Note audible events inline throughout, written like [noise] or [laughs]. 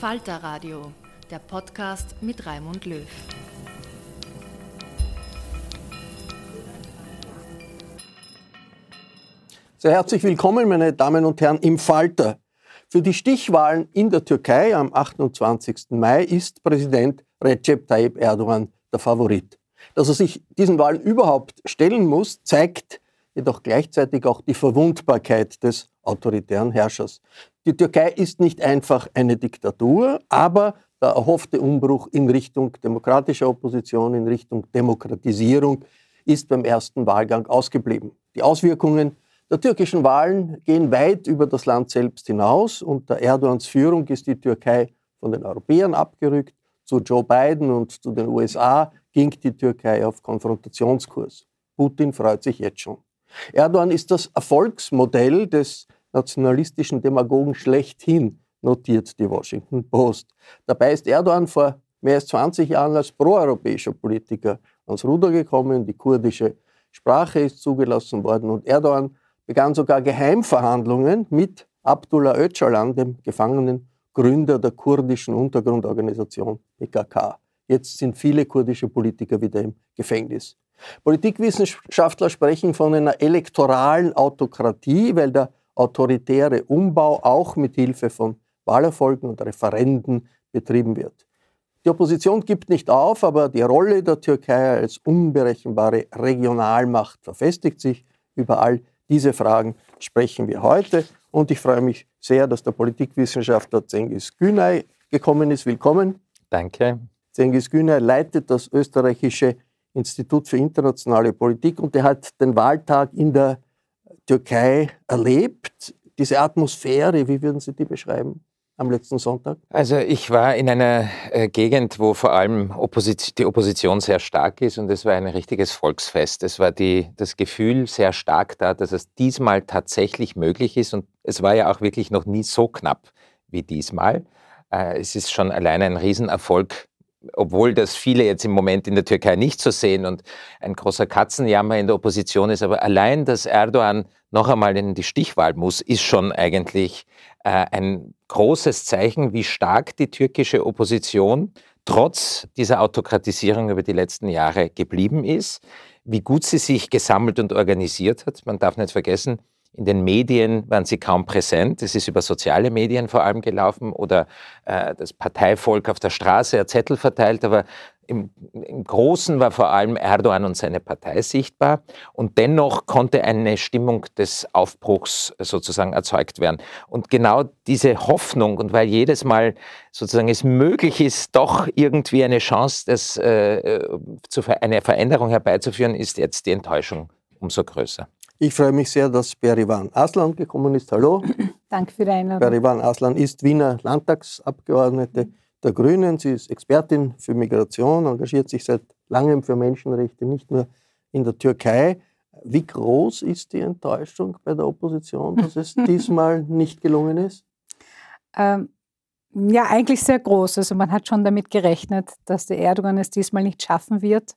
Falter Radio, der Podcast mit Raimund Löw. Sehr herzlich willkommen, meine Damen und Herren, im Falter. Für die Stichwahlen in der Türkei am 28. Mai ist Präsident Recep Tayyip Erdogan der Favorit. Dass er sich diesen Wahlen überhaupt stellen muss, zeigt jedoch gleichzeitig auch die Verwundbarkeit des autoritären Herrschers. Die Türkei ist nicht einfach eine Diktatur, aber der erhoffte Umbruch in Richtung demokratischer Opposition, in Richtung Demokratisierung ist beim ersten Wahlgang ausgeblieben. Die Auswirkungen der türkischen Wahlen gehen weit über das Land selbst hinaus. Unter Erdogans Führung ist die Türkei von den Europäern abgerückt. Zu Joe Biden und zu den USA ging die Türkei auf Konfrontationskurs. Putin freut sich jetzt schon. Erdogan ist das Erfolgsmodell des nationalistischen Demagogen schlechthin, notiert die Washington Post. Dabei ist Erdogan vor mehr als 20 Jahren als proeuropäischer Politiker ans Ruder gekommen. Die kurdische Sprache ist zugelassen worden und Erdogan begann sogar Geheimverhandlungen mit Abdullah Öcalan, dem gefangenen Gründer der kurdischen Untergrundorganisation PKK. Jetzt sind viele kurdische Politiker wieder im Gefängnis. Politikwissenschaftler sprechen von einer elektoralen Autokratie, weil der autoritäre Umbau auch mit Hilfe von Wahlerfolgen und Referenden betrieben wird. Die Opposition gibt nicht auf, aber die Rolle der Türkei als unberechenbare Regionalmacht verfestigt sich. Über all diese Fragen sprechen wir heute und ich freue mich sehr, dass der Politikwissenschaftler Cengiz Günay gekommen ist. Willkommen. Danke. Cengiz Günay leitet das österreichische Institut für internationale Politik und er hat den Wahltag in der Türkei erlebt. Diese Atmosphäre, wie würden Sie die beschreiben? am letzten Sonntag? Also ich war in einer äh, Gegend, wo vor allem Opposition, die Opposition sehr stark ist und es war ein richtiges Volksfest. Es war die, das Gefühl sehr stark da, dass es diesmal tatsächlich möglich ist und es war ja auch wirklich noch nie so knapp wie diesmal. Äh, es ist schon alleine ein Riesenerfolg obwohl das viele jetzt im Moment in der Türkei nicht so sehen und ein großer Katzenjammer in der Opposition ist, aber allein, dass Erdogan noch einmal in die Stichwahl muss, ist schon eigentlich äh, ein großes Zeichen, wie stark die türkische Opposition trotz dieser Autokratisierung über die letzten Jahre geblieben ist, wie gut sie sich gesammelt und organisiert hat. Man darf nicht vergessen, in den Medien waren sie kaum präsent. Es ist über soziale Medien vor allem gelaufen oder äh, das Parteivolk auf der Straße hat Zettel verteilt. Aber im, Im, Großen war vor allem Erdogan und seine Partei sichtbar und dennoch konnte eine Stimmung des Aufbruchs sozusagen erzeugt werden. Und genau diese Hoffnung und weil jedes Mal sozusagen es möglich ist, doch irgendwie eine Chance, das, äh, zu, eine Veränderung herbeizuführen, ist jetzt die Enttäuschung umso größer. Ich freue mich sehr, dass Berivan Aslan gekommen ist. Hallo. [clears throat] Danke für die Einladung. Berivan Aslan ist Wiener Landtagsabgeordnete der Grünen. Sie ist Expertin für Migration, engagiert sich seit langem für Menschenrechte, nicht nur in der Türkei. Wie groß ist die Enttäuschung bei der Opposition, dass es [laughs] diesmal nicht gelungen ist? Ähm, ja, eigentlich sehr groß. Also man hat schon damit gerechnet, dass der Erdogan es diesmal nicht schaffen wird,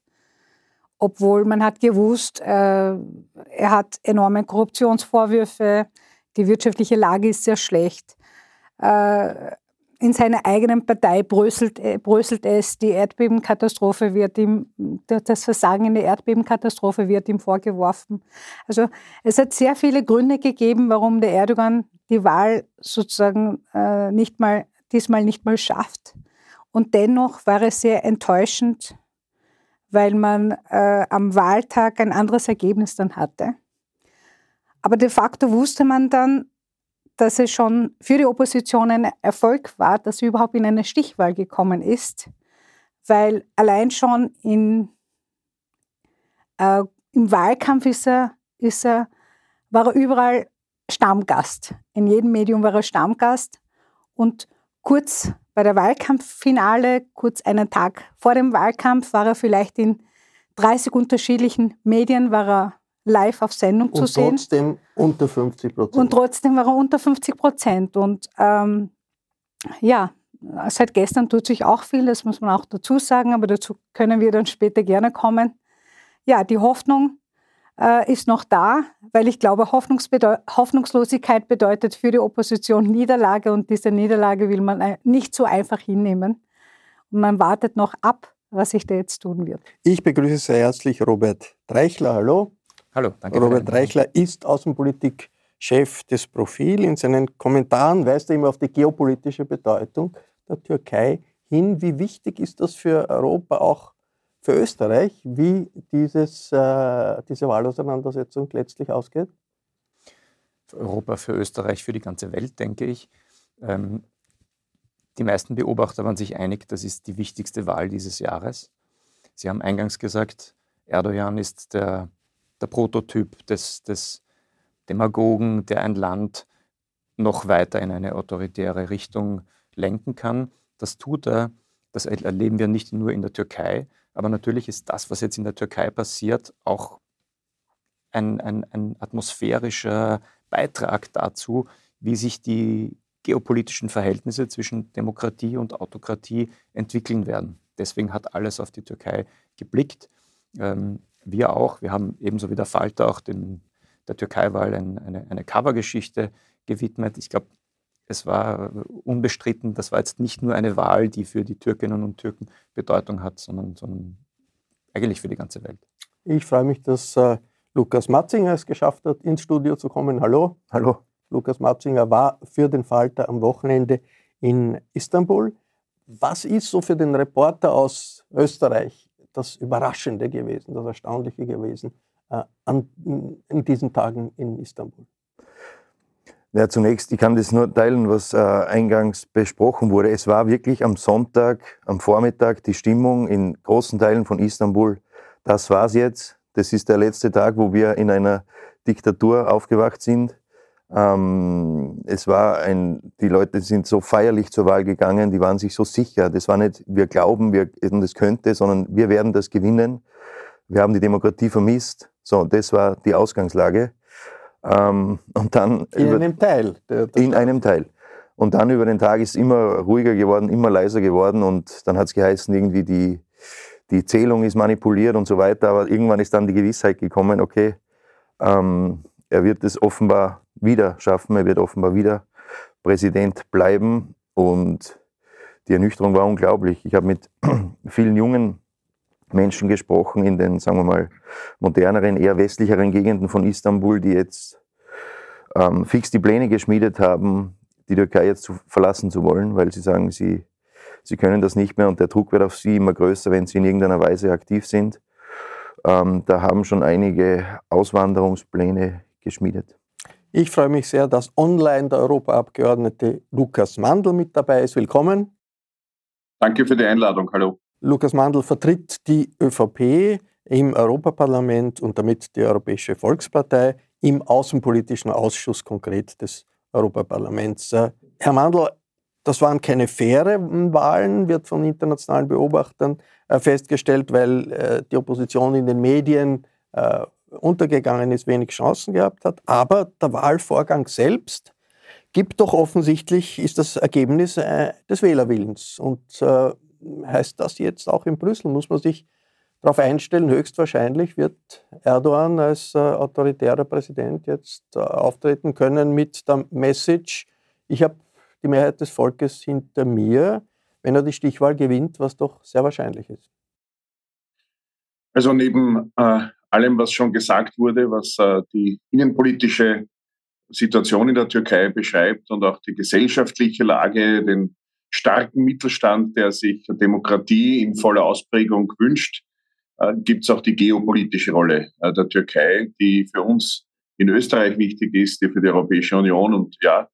obwohl man hat gewusst, äh, er hat enorme Korruptionsvorwürfe, die wirtschaftliche Lage ist sehr schlecht. Äh, in seiner eigenen Partei bröselt, äh, bröselt es, die Erdbebenkatastrophe wird ihm, das Versagen in der Erdbebenkatastrophe wird ihm vorgeworfen. Also es hat sehr viele Gründe gegeben, warum der Erdogan die Wahl sozusagen äh, nicht mal, diesmal nicht mal schafft. Und dennoch war es sehr enttäuschend, weil man äh, am Wahltag ein anderes Ergebnis dann hatte. Aber de facto wusste man dann, dass es schon für die Opposition ein Erfolg war, dass sie überhaupt in eine Stichwahl gekommen ist, weil allein schon in, äh, im Wahlkampf ist er, ist er, war er überall Stammgast. In jedem Medium war er Stammgast und kurz bei der Wahlkampffinale, kurz einen Tag vor dem Wahlkampf, war er vielleicht in 30 unterschiedlichen Medien, war er live auf Sendung und zu sehen. Und trotzdem unter 50 Prozent. Und trotzdem war er unter 50 Prozent. Und ähm, ja, seit gestern tut sich auch viel, das muss man auch dazu sagen, aber dazu können wir dann später gerne kommen. Ja, die Hoffnung äh, ist noch da, weil ich glaube, Hoffnungslosigkeit bedeutet für die Opposition Niederlage und diese Niederlage will man äh, nicht so einfach hinnehmen. Und man wartet noch ab, was sich da jetzt tun wird. Ich begrüße sehr herzlich Robert Dreichler. Hallo. Hallo, danke. Robert Reichler ist Außenpolitikchef des Profil. In seinen Kommentaren weist er immer auf die geopolitische Bedeutung der Türkei hin. Wie wichtig ist das für Europa, auch für Österreich, wie dieses, äh, diese Wahlauseinandersetzung letztlich ausgeht? Für Europa, für Österreich, für die ganze Welt, denke ich. Ähm, die meisten Beobachter waren sich einig, das ist die wichtigste Wahl dieses Jahres. Sie haben eingangs gesagt, Erdogan ist der der Prototyp des, des Demagogen, der ein Land noch weiter in eine autoritäre Richtung lenken kann. Das tut er, das erleben wir nicht nur in der Türkei, aber natürlich ist das, was jetzt in der Türkei passiert, auch ein, ein, ein atmosphärischer Beitrag dazu, wie sich die geopolitischen Verhältnisse zwischen Demokratie und Autokratie entwickeln werden. Deswegen hat alles auf die Türkei geblickt. Ähm, wir auch. Wir haben ebenso wie der Falter auch dem, der Türkei-Wahl ein, eine, eine Covergeschichte gewidmet. Ich glaube, es war unbestritten, das war jetzt nicht nur eine Wahl, die für die Türkinnen und Türken Bedeutung hat, sondern, sondern eigentlich für die ganze Welt. Ich freue mich, dass äh, Lukas Matzinger es geschafft hat, ins Studio zu kommen. Hallo. Hallo. Lukas Matzinger war für den Falter am Wochenende in Istanbul. Was ist so für den Reporter aus Österreich das Überraschende gewesen, das Erstaunliche gewesen äh, an, in diesen Tagen in Istanbul? Ja, zunächst, ich kann das nur teilen, was äh, eingangs besprochen wurde. Es war wirklich am Sonntag, am Vormittag die Stimmung in großen Teilen von Istanbul. Das war's jetzt. Das ist der letzte Tag, wo wir in einer Diktatur aufgewacht sind. Ähm, es war ein, die Leute sind so feierlich zur Wahl gegangen, die waren sich so sicher. Das war nicht, wir glauben, wir das könnte, sondern wir werden das gewinnen. Wir haben die Demokratie vermisst. So, das war die Ausgangslage. Ähm, und dann in einem Teil. Der, der in einem Teil. Und dann über den Tag ist es immer ruhiger geworden, immer leiser geworden und dann hat es geheißen, irgendwie die, die Zählung ist manipuliert und so weiter. Aber irgendwann ist dann die Gewissheit gekommen, okay, ähm, er wird es offenbar wieder schaffen. Er wird offenbar wieder Präsident bleiben. Und die Ernüchterung war unglaublich. Ich habe mit [clears throat] vielen jungen Menschen gesprochen in den, sagen wir mal, moderneren, eher westlicheren Gegenden von Istanbul, die jetzt ähm, fix die Pläne geschmiedet haben, die Türkei jetzt zu verlassen zu wollen, weil sie sagen, sie sie können das nicht mehr und der Druck wird auf sie immer größer, wenn sie in irgendeiner Weise aktiv sind. Ähm, da haben schon einige Auswanderungspläne geschmiedet. Ich freue mich sehr, dass online der Europaabgeordnete Lukas Mandl mit dabei ist. Willkommen. Danke für die Einladung. Hallo. Lukas Mandl vertritt die ÖVP im Europaparlament und damit die Europäische Volkspartei im Außenpolitischen Ausschuss konkret des Europaparlaments. Äh, Herr Mandl, das waren keine fairen Wahlen, wird von internationalen Beobachtern äh, festgestellt, weil äh, die Opposition in den Medien untergegangen ist, wenig Chancen gehabt hat. Aber der Wahlvorgang selbst gibt doch offensichtlich, ist das Ergebnis des Wählerwillens. Und heißt das jetzt auch in Brüssel? Muss man sich darauf einstellen, höchstwahrscheinlich wird Erdogan als äh, autoritärer Präsident jetzt äh, auftreten können mit der Message, ich habe die Mehrheit des Volkes hinter mir, wenn er die Stichwahl gewinnt, was doch sehr wahrscheinlich ist. Also neben äh, allem, was schon gesagt wurde, was äh, die innenpolitische Situation in der Türkei beschreibt und auch die gesellschaftliche Lage, den starken Mittelstand, der sich Demokratie in voller Ausprägung wünscht, äh, gibt es auch die geopolitische Rolle äh, der Türkei, die für uns in Österreich wichtig ist, die für die Europäische Union und ja,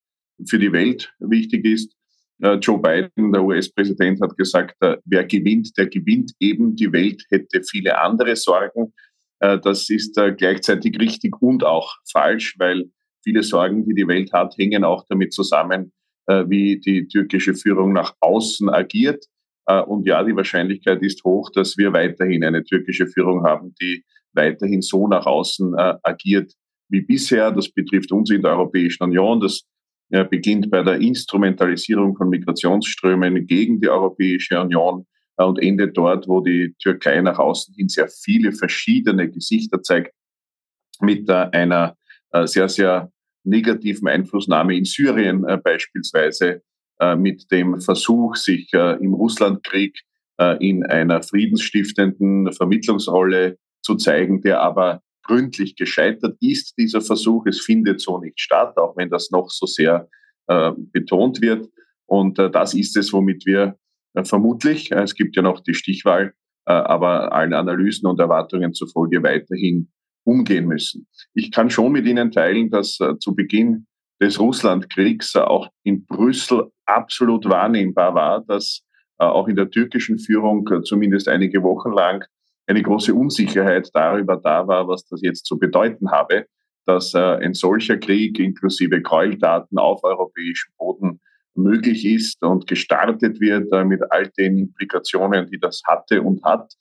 für die Welt wichtig ist. Äh, Joe Biden, der US-Präsident, hat gesagt, wer gewinnt, der gewinnt eben. Die Welt hätte viele andere Sorgen. Das ist gleichzeitig richtig und auch falsch, weil viele Sorgen, die die Welt hat, hängen auch damit zusammen, wie die türkische Führung nach außen agiert. Äh, und ja, die Wahrscheinlichkeit ist hoch, dass wir weiterhin eine türkische Führung haben, die weiterhin so nach außen äh, agiert wie bisher. Das betrifft uns in der Europäischen Union. Das äh, beginnt bei der Instrumentalisierung von Migrationsströmen gegen die Europäische Union und endet dort, wo die Türkei nach außen hin sehr viele verschiedene Gesichter zeigt, mit einer sehr, sehr negativen Einflussnahme in Syrien beispielsweise äh, mit dem Versuch, sich äh, im Russlandkrieg äh, in einer friedensstiftenden Vermittlungsrolle zu zeigen, der aber gründlich gescheitert ist, dieser Versuch. Es findet so nicht statt, auch wenn das noch so sehr betont wird. Und das ist es, womit wir vermutlich, es gibt ja noch die Stichwahl, aber allen Analysen und Erwartungen zufolge weiterhin umgehen müssen. Ich kann schon mit Ihnen teilen, dass zu Beginn des Russlandkriegs auch in Brüssel absolut wahrnehmbar war, dass äh, auch in der türkischen Führung äh, zumindest einige Wochen lang eine große Unsicherheit darüber da war, was das jetzt zu bedeuten habe, dass äh, ein solcher Krieg inklusive Gräueltaten auf europäischem Boden möglich ist und gestartet wird mit all den Implikationen, die das hatte und hat.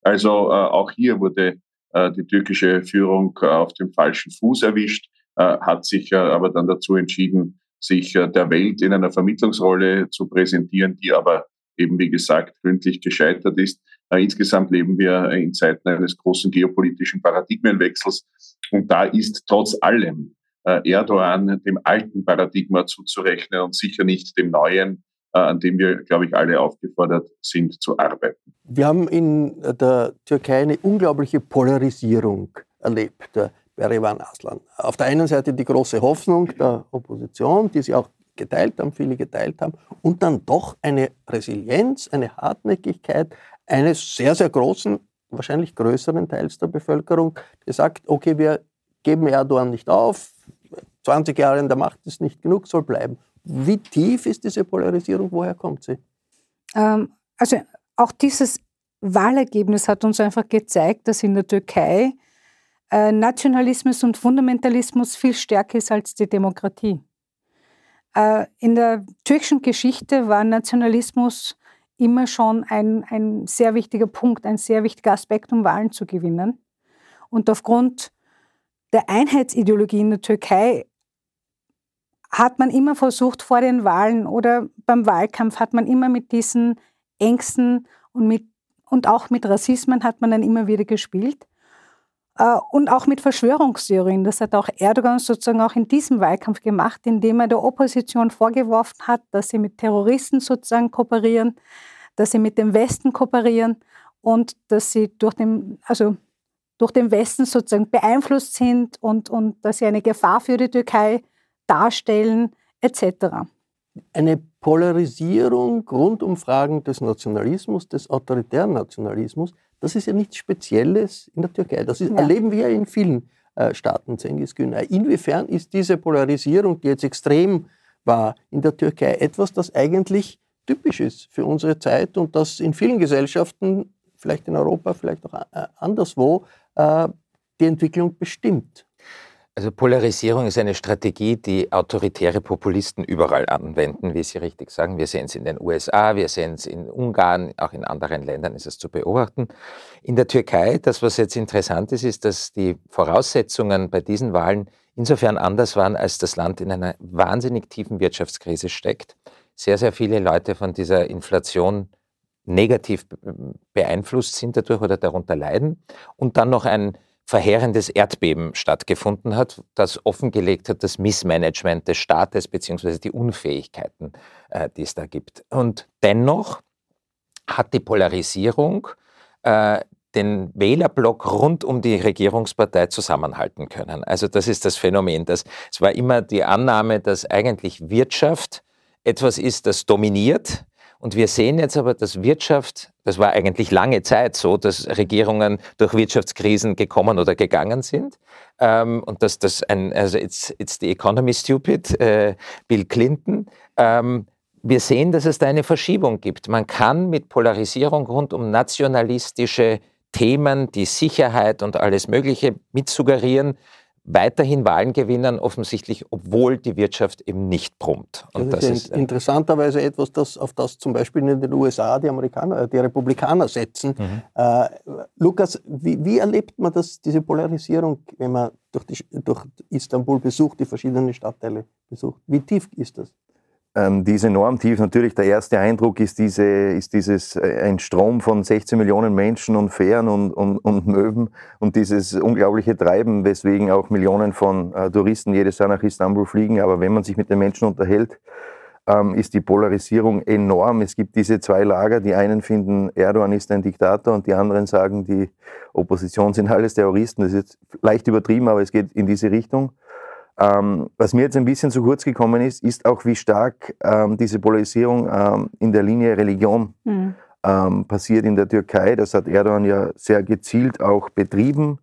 Also auch hier wurde die türkische Führung auf dem falschen Fuß erwischt. Äh, hat sich aber dann dazu entschieden, sich äh, der Welt in einer Vermittlungsrolle zu präsentieren, die aber eben, wie gesagt, gründlich gescheitert ist. Äh, insgesamt leben wir in Zeiten eines großen geopolitischen Paradigmenwechsels. Und da ist trotz allem Erdogan dem alten Paradigma zuzurechnen und sicher nicht dem neuen, an dem wir, glaube ich, alle aufgefordert sind zu arbeiten. Wir haben in der Türkei eine unglaubliche Polarisierung erlebt. Berivan Aslan. Auf der einen Seite die große Hoffnung der Opposition, die sie auch geteilt haben, viele geteilt haben, und dann doch eine Resilienz, eine Hartnäckigkeit eines sehr, sehr großen, wahrscheinlich größeren Teils der Bevölkerung, die sagt, okay, wir geben Erdogan nicht auf, 20 Jahre in der Macht ist nicht genug, soll bleiben. Wie tief ist diese Polarisierung? Woher kommt sie? Ähm, also auch dieses Wahlergebnis hat uns einfach gezeigt, dass in der Türkei äh, Nationalismus und Fundamentalismus viel stärker ist als die Demokratie. Äh, in der türkischen Geschichte war Nationalismus immer schon ein, ein sehr wichtiger Punkt, ein sehr wichtiger Aspekt, um Wahlen zu gewinnen. Und aufgrund der Einheitsideologie in der Türkei hat man immer versucht, vor den Wahlen oder beim Wahlkampf hat man immer mit diesen Ängsten und, mit, und auch mit Rassismen hat man dann immer wieder gespielt. Äh, und auch mit Verschwörungstheorien. Das hat auch Erdogan sozusagen auch in diesem Wahlkampf gemacht, indem er der Opposition vorgeworfen hat, dass sie mit Terroristen sozusagen kooperieren, dass sie mit dem Westen kooperieren und dass sie durch den, also durch den Westen sozusagen beeinflusst sind und, und dass sie eine Gefahr für die Türkei darstellen, etc. eine Polarisierung rund um Fragen des Nationalismus, des autoritären Nationalismus, das ist ja nichts Spezielles in der Türkei. Das ist, ja. erleben wir in vielen äh, Staaten, Cengiz Günay. Inwiefern ist diese Polarisierung, die jetzt extrem war in der Türkei, etwas, das eigentlich typisch ist für unsere Zeit und das in vielen Gesellschaften, vielleicht in Europa, vielleicht auch äh, anderswo, äh, die Entwicklung bestimmt? Also Polarisierung ist eine Strategie, die autoritäre Populisten überall anwenden, wie Sie richtig sagen. Wir sehen es in den USA, wir sehen es in Ungarn, auch in anderen Ländern ist es zu beobachten. In der Türkei, das was jetzt interessant ist, ist, dass die Voraussetzungen bei diesen Wahlen insofern anders waren, als das Land in einer wahnsinnig tiefen Wirtschaftskrise steckt. Sehr, sehr viele Leute von dieser Inflation negativ beeinflusst sind dadurch oder darunter leiden und dann noch ein verheerendes Erdbeben stattgefunden hat, das offengelegt hat das Missmanagement des Staates beziehungsweise die Unfähigkeiten, äh, die es da gibt. Und dennoch hat die Polarisierung äh, den Wählerblock rund um die Regierungspartei zusammenhalten können. Also das ist das Phänomen. Dass, es war immer die Annahme, dass eigentlich Wirtschaft etwas ist, das dominiert und wir sehen jetzt aber, dass Wirtschaft, das war eigentlich lange Zeit so, dass Regierungen durch Wirtschaftskrisen gekommen oder gegangen sind. Ähm, und dass das ein, also it's, it's the economy stupid, äh, Bill Clinton. Ähm, wir sehen, dass es da eine Verschiebung gibt. Man kann mit Polarisierung rund um nationalistische Themen, die Sicherheit und alles Mögliche mitsuggerieren, weiterhin Wahlen gewinnen, offensichtlich, obwohl die Wirtschaft eben nicht brummt. Und das, das ist, interessanterweise etwas, das, auf das zum Beispiel in den USA die Amerikaner, die Republikaner setzen. Mhm. Äh, Lukas, wie, wie, erlebt man das, diese Polarisierung, wenn man durch, die, durch Istanbul besucht, die verschiedenen Stadtteile besucht? Wie tief ist das? Ähm, die ist enorm tief. Natürlich, der erste Eindruck ist, diese, ist dieses, äh, ein Strom von 16 Millionen Menschen und Fähren und, und, und [laughs] Möwen und dieses unglaubliche Treiben, weswegen auch Millionen von äh, Touristen jedes Jahr nach Istanbul fliegen. Aber wenn man sich mit den Menschen unterhält, ähm, ist die Polarisierung enorm. Es gibt diese zwei Lager. Die einen finden, Erdogan ist ein Diktator und die anderen sagen, die Opposition sind alles Terroristen. Das ist jetzt leicht übertrieben, aber es geht in diese Richtung. Ähm, was mir jetzt ein bisschen zu kurz gekommen ist, ist auch, wie stark ähm, diese Polarisierung ähm, in der Linie Religion mhm. passiert in der Türkei. Das hat Erdogan ja sehr gezielt auch betrieben.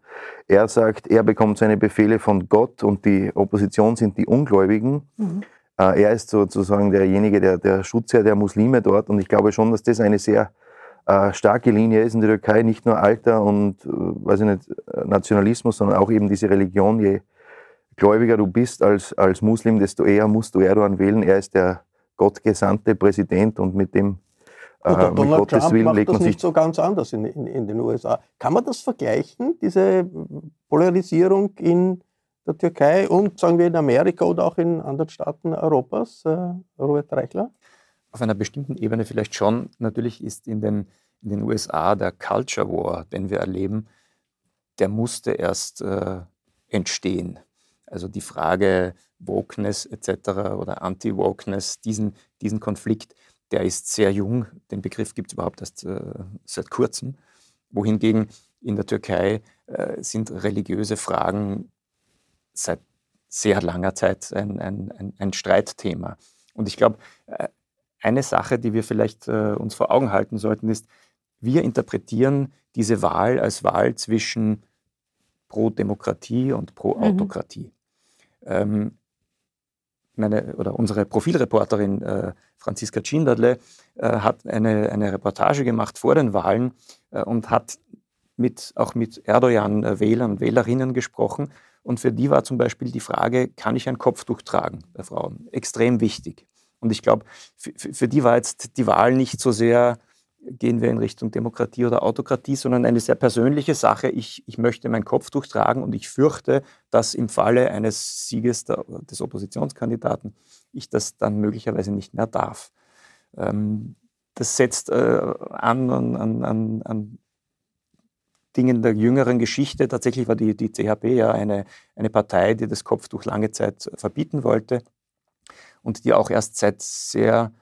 Er sagt, er bekommt seine Befehle von Gott und die Opposition sind die Ungläubigen. Mhm. Äh, er ist sozusagen derjenige, der, der Schutzherr der Muslime dort. Und ich glaube schon, dass das eine sehr äh, starke Linie ist in der Türkei. Nicht nur Alter und, äh, weiß ich nicht, Nationalismus, sondern auch eben diese Religion. Je, gläubiger du bist als, als Muslim, desto eher musst du Erdogan wählen. Er ist der gottgesandte Präsident und mit dem äh, Donald mit Gottes Trump Willen macht legt man das nicht so ganz anders in, in, in, den USA. Kann man das vergleichen, diese Polarisierung in der Türkei und sagen wir in Amerika oder auch in anderen Staaten Europas, äh, Robert Reichler? Auf einer bestimmten Ebene vielleicht schon. Natürlich ist in den, in den USA der Culture War, den wir erleben, der musste erst äh, entstehen. Also die Frage Wokeness etc. oder Anti-Wokeness, diesen, diesen Konflikt, der ist sehr jung. Den Begriff gibt es überhaupt erst äh, seit kurzem. Wohingegen in der Türkei äh, sind religiöse Fragen seit sehr langer Zeit ein, ein, ein, ein Streitthema. Und ich glaube, äh, eine Sache, die wir vielleicht äh, uns vor Augen halten sollten, ist, wir interpretieren diese Wahl als Wahl zwischen Pro-Demokratie und Pro-Autokratie. Mhm. Ähm, meine, oder unsere Profilreporterin äh, Franziska Schindadle äh, hat eine, eine Reportage gemacht vor den Wahlen äh, und hat mit, auch mit Erdogan-Wählern und Wählerinnen gesprochen. Und für die war zum Beispiel die Frage, kann ich ein Kopftuch tragen bei Frauen? Extrem wichtig. Und ich glaube, für, für die war jetzt die Wahl nicht so sehr gehen wir in Richtung Demokratie oder Autokratie, sondern eine sehr persönliche Sache. Ich, ich möchte meinen Kopftuch tragen und ich fürchte, dass im Falle eines Sieges der, des Oppositionskandidaten ich das dann möglicherweise nicht mehr darf. Ähm, das setzt äh, an, an, an, an Dingen der jüngeren Geschichte. Tatsächlich war die, die CHP ja eine, eine Partei, die das Kopftuch lange Zeit verbieten wollte und die auch erst seit sehr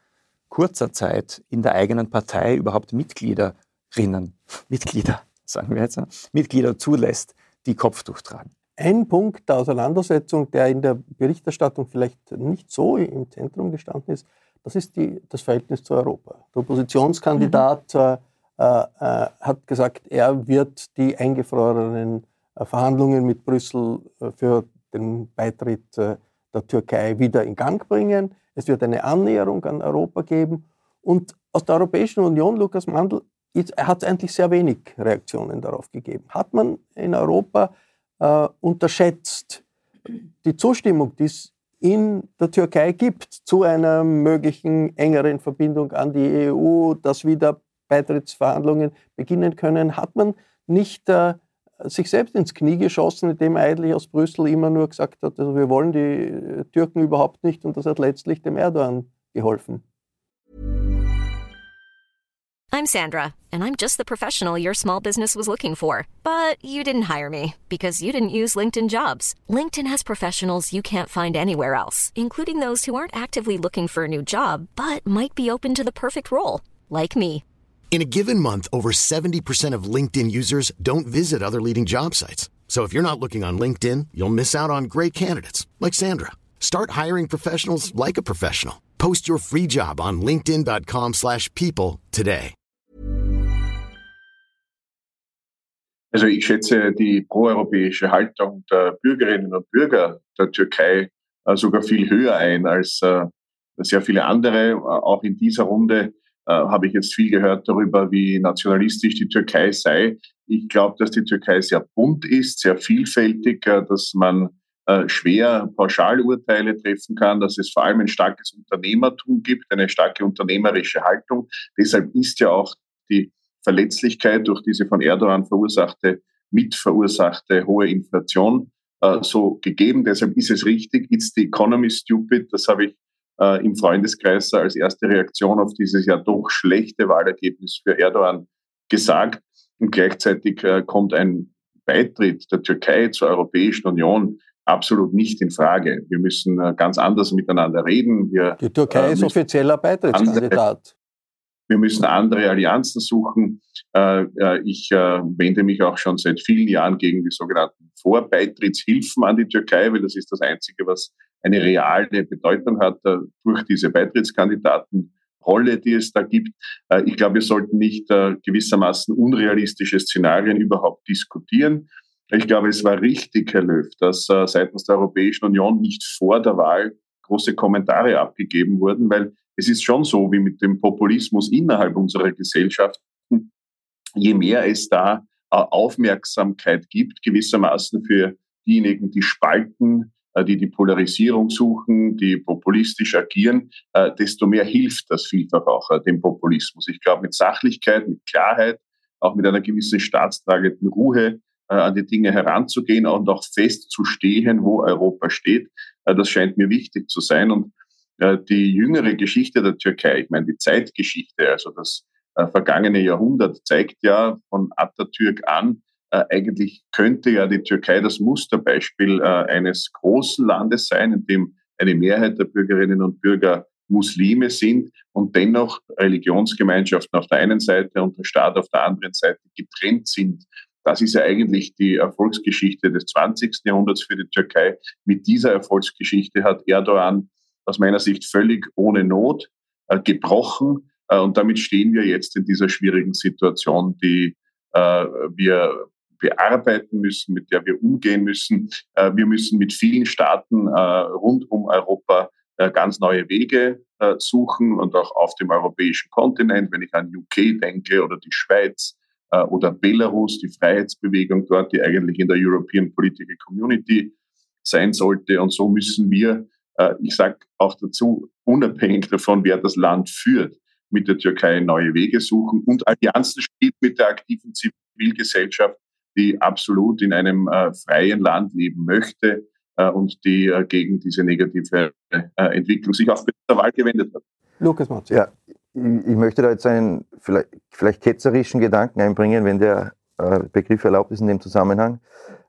kurzer Zeit in der eigenen Partei überhaupt Mitgliederinnen, [laughs] Mitglieder, sagen wir jetzt, Mitglieder zulässt, die Kopftuch tragen. ein Punkt der Auseinandersetzung, der in der Berichterstattung vielleicht nicht so im Zentrum gestanden ist, das ist die, das Verhältnis zu Europa. Der Oppositionskandidat mhm. äh, äh, hat gesagt, er wird die eingefrorenen äh, Verhandlungen mit Brüssel äh, für den Beitritt äh, der Türkei wieder in Gang bringen. Es wird eine Annäherung an Europa geben. Und aus der Europäischen Union, Lukas Mandl, hat es eigentlich sehr wenig Reaktionen darauf gegeben. Hat man in Europa äh, unterschätzt die Zustimmung, die es in der Türkei gibt zu einer möglichen engeren Verbindung an die EU, dass wieder Beitrittsverhandlungen beginnen können, hat man nicht äh, sich selbst ins Knie geschossen, indem er eigentlich aus Brüssel immer nur gesagt hat, also wir wollen die Türken überhaupt nicht und das hat letztlich dem Erdogan geholfen. I'm Sandra, and I'm just the professional your small business was looking for. But you didn't hire me because you didn't use LinkedIn jobs. LinkedIn has professionals you can't find anywhere else, including those who aren't actively looking for a new job but might be open to the perfect role, like me. In a given month, over 70% of LinkedIn users don't visit other leading job sites. So if you're not looking on LinkedIn, you'll miss out on great candidates like Sandra. Start hiring professionals like a professional. Post your free job on linkedin.com/people today. Also ich schätze die proeuropäische Haltung der Bürgerinnen und Bürger der Türkei äh, sogar viel höher ein als äh, sehr viele andere, äh, auch in dieser Runde äh, habe ich jetzt viel gehört darüber, wie nationalistisch die Türkei sei. Ich glaube, dass die Türkei sehr bunt ist, sehr vielfältig, äh, dass man äh, schwer Pauschalurteile treffen kann, dass es vor allem ein starkes Unternehmertum gibt, eine starke unternehmerische Haltung. Deshalb ist ja auch die Verletzlichkeit durch diese von Erdogan verursachte, mitverursachte hohe Inflation äh, so gegeben. Deshalb ist es richtig, it's the economy stupid. Das habe ich äh, im Freundeskreis als erste Reaktion auf dieses ja doch schlechte Wahlergebnis für Erdogan gesagt. Und gleichzeitig äh, kommt ein Beitritt der Türkei zur Europäischen Union absolut nicht in Frage. Wir müssen äh, ganz anders miteinander reden. Wir, Die Türkei äh, ist offizieller Beitrittskandidat. Wir müssen andere Allianzen suchen. Äh, äh, ich wende mich auch schon seit vielen Jahren gegen die sogenannten Vorbeitrittshilfen an die Türkei, weil das ist das Einzige, was eine reale Bedeutung hat äh, durch diese Beitrittskandidatenrolle, die es da gibt. Äh, ich glaube, wir sollten nicht äh, gewissermaßen unrealistische Szenarien überhaupt diskutieren. Ich glaube, es war richtig, Herr Löw, dass seitens der Europäischen Union nicht vor der Wahl große Kommentare abgegeben wurden, weil es ist schon so wie mit dem Populismus innerhalb unserer Gesellschaften. Je mehr es da Aufmerksamkeit gibt, gewissermaßen für diejenigen, die spalten, die die Polarisierung suchen, die populistisch agieren, äh, desto mehr hilft das vielfach auch äh, dem Populismus. Ich glaube, mit Sachlichkeit, mit Klarheit, auch mit einer gewissen staatstragenden Ruhe an die Dinge heranzugehen und auch festzustehen, wo Europa steht, das scheint mir wichtig zu sein. Und die jüngere Geschichte der Türkei, ich meine die Zeitgeschichte, also das vergangene Jahrhundert zeigt ja von Atatürk an, äh, eigentlich könnte ja die Türkei das Musterbeispiel äh, eines großen Landes sein, in dem eine Mehrheit der Bürgerinnen und Bürger Muslime sind und dennoch Religionsgemeinschaften auf der einen Seite und der Staat auf der anderen Seite getrennt sind. Das ist ja eigentlich die Erfolgsgeschichte des 20. Jahrhunderts für die Türkei. Mit dieser Erfolgsgeschichte hat Erdogan aus meiner Sicht völlig ohne Not äh, gebrochen. Äh, und damit stehen wir jetzt in dieser schwierigen Situation, die äh, wir bearbeiten müssen, mit der wir umgehen müssen. Äh, wir müssen mit vielen Staaten äh, rund um Europa äh, ganz neue Wege suchen und auch auf dem europäischen Kontinent, wenn ich an UK denke oder die Schweiz oder Belarus, die Freiheitsbewegung dort, die eigentlich in der European Political Community sein sollte. Und so müssen wir, ich sage auch dazu, unabhängig davon, wer das Land führt, mit der Türkei neue Wege suchen und Allianzen spielt mit der aktiven Zivilgesellschaft die absolut in einem äh, freien Land leben möchte äh, und die äh, gegen diese negative äh, Entwicklung sich auch bei der Wahl gewendet hat. Lukas Matze. Ja, ich, ich, möchte da jetzt einen vielleicht, vielleicht ketzerischen Gedanken einbringen, wenn der äh, Begriff erlaubt ist in dem Zusammenhang.